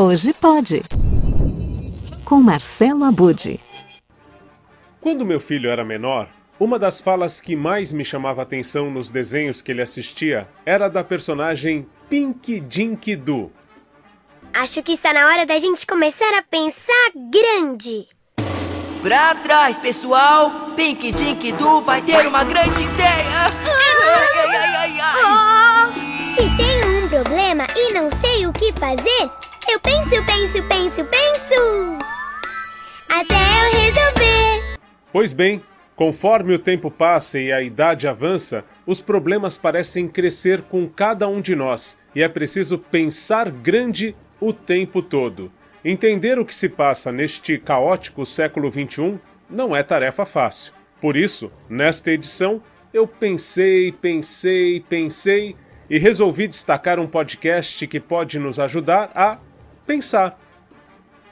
Hoje pode. Com Marcelo Abude. Quando meu filho era menor, uma das falas que mais me chamava atenção nos desenhos que ele assistia era da personagem Pink Dink Doo. Acho que está na hora da gente começar a pensar grande. Pra trás, pessoal! Pink Dink Doo vai ter uma grande ideia! Ai, ai, ai, ai, Oh, se tenho um problema e não sei o que fazer, eu penso, penso, penso, penso. Até eu resolver. Pois bem, conforme o tempo passa e a idade avança, os problemas parecem crescer com cada um de nós e é preciso pensar grande o tempo todo. Entender o que se passa neste caótico século XXI não é tarefa fácil. Por isso, nesta edição, eu pensei, pensei, pensei e resolvi destacar um podcast que pode nos ajudar a pensar.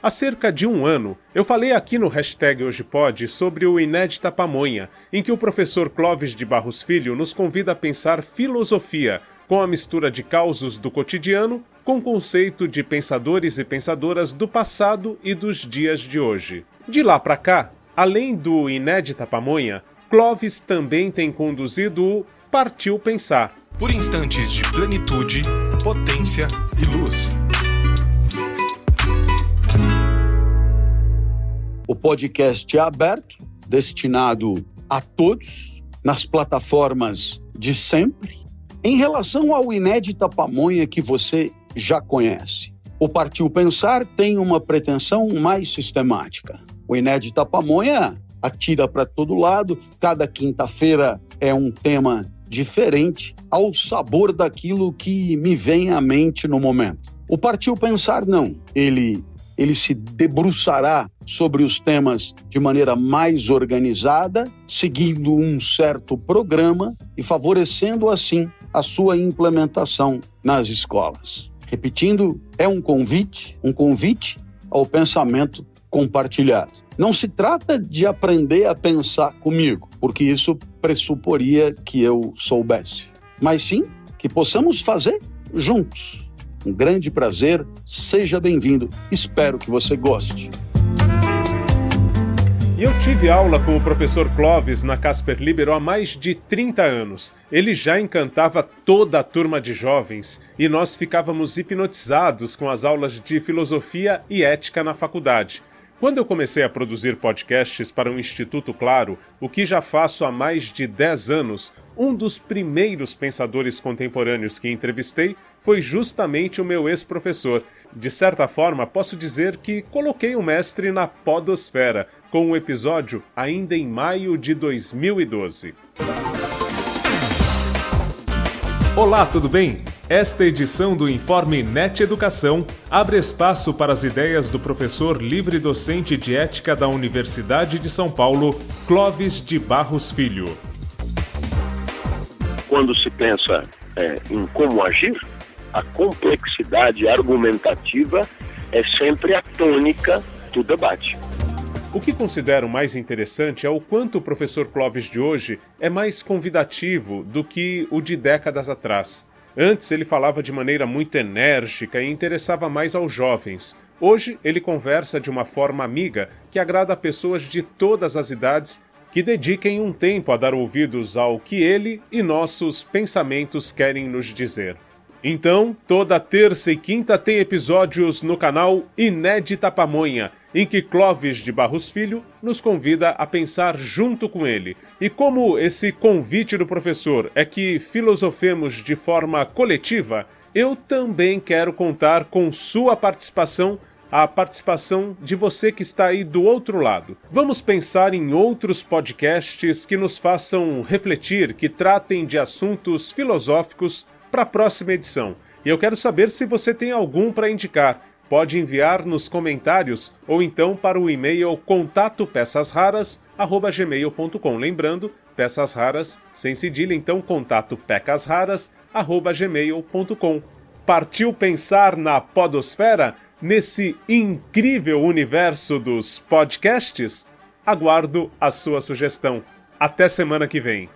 Há cerca de um ano, eu falei aqui no hashtag Hoje sobre o Inédita Pamonha, em que o professor Clóvis de Barros Filho nos convida a pensar filosofia, com a mistura de causos do cotidiano com conceito de pensadores e pensadoras do passado e dos dias de hoje. De lá para cá, além do Inédita Pamonha, Clóvis também tem conduzido o Partiu Pensar. Por instantes de plenitude, potência e luz. O podcast é aberto, destinado a todos, nas plataformas de sempre. Em relação ao Inédita Pamonha que você já conhece, o Partiu Pensar tem uma pretensão mais sistemática. O Inédita Pamonha atira para todo lado, cada quinta-feira é um tema diferente, ao sabor daquilo que me vem à mente no momento. O Partiu Pensar não, ele ele se debruçará sobre os temas de maneira mais organizada, seguindo um certo programa e favorecendo assim a sua implementação nas escolas. Repetindo, é um convite, um convite ao pensamento compartilhado. Não se trata de aprender a pensar comigo, porque isso pressuporia que eu soubesse, mas sim que possamos fazer juntos. Um grande prazer, seja bem-vindo. Espero que você goste. E eu tive aula com o professor Clóvis na Casper Libero há mais de 30 anos. Ele já encantava toda a turma de jovens e nós ficávamos hipnotizados com as aulas de filosofia e ética na faculdade. Quando eu comecei a produzir podcasts para o Instituto Claro, o que já faço há mais de 10 anos, um dos primeiros pensadores contemporâneos que entrevistei foi justamente o meu ex-professor. De certa forma, posso dizer que coloquei o mestre na podosfera, com um episódio ainda em maio de 2012. Olá, tudo bem? Esta edição do Informe NET Educação abre espaço para as ideias do professor livre docente de ética da Universidade de São Paulo, Clóvis de Barros Filho. Quando se pensa é, em como agir, a complexidade argumentativa é sempre a tônica do debate. O que considero mais interessante é o quanto o professor Clóvis de hoje é mais convidativo do que o de décadas atrás. Antes ele falava de maneira muito enérgica e interessava mais aos jovens. Hoje ele conversa de uma forma amiga que agrada a pessoas de todas as idades que dediquem um tempo a dar ouvidos ao que ele e nossos pensamentos querem nos dizer. Então, toda terça e quinta tem episódios no canal Inédita Pamonha, em que Clóvis de Barros Filho nos convida a pensar junto com ele. E como esse convite do professor é que filosofemos de forma coletiva, eu também quero contar com sua participação a participação de você que está aí do outro lado. Vamos pensar em outros podcasts que nos façam refletir, que tratem de assuntos filosóficos para a próxima edição. E eu quero saber se você tem algum para indicar. Pode enviar nos comentários ou então para o e-mail contatopeçasraras@gmail.com. Lembrando, peças raras sem cedilha, então contato pecasraras@gmail.com. Partiu pensar na podosfera nesse incrível universo dos podcasts? Aguardo a sua sugestão. Até semana que vem.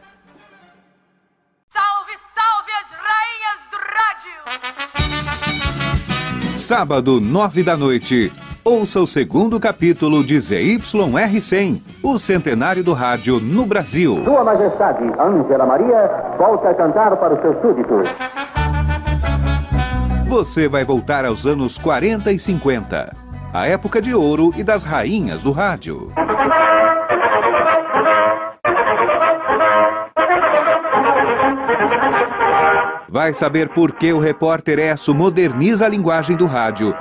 Sábado, nove da noite. Ouça o segundo capítulo de ZYR100, o centenário do rádio no Brasil. Sua Majestade, Ângela Maria, volta a cantar para os seus súditos. Você vai voltar aos anos 40 e 50, a época de ouro e das rainhas do rádio. Vai saber por que o repórter Esso moderniza a linguagem do rádio.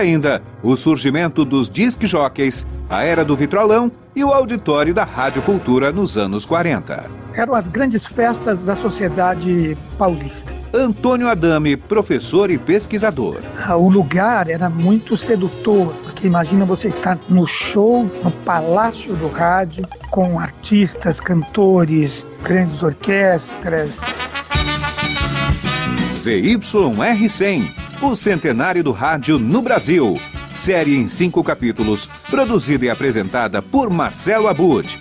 Ainda, o surgimento dos disc jockeys, a era do vitrolão e o auditório da Rádio Cultura nos anos 40. Eram as grandes festas da sociedade paulista. Antônio Adame, professor e pesquisador. Ah, o lugar era muito sedutor, porque imagina você estar no show, no Palácio do Rádio, com artistas, cantores, grandes orquestras. ZYR100, o centenário do rádio no Brasil. Série em cinco capítulos, produzida e apresentada por Marcelo Abud.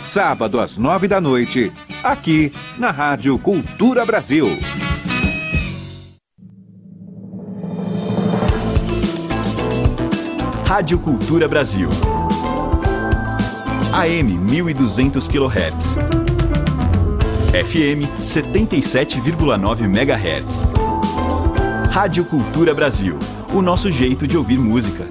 Sábado às nove da noite, aqui na Rádio Cultura Brasil. Rádio Cultura Brasil. AM 1200 kHz. FM 77,9 MHz. Rádio Cultura Brasil. O nosso jeito de ouvir música.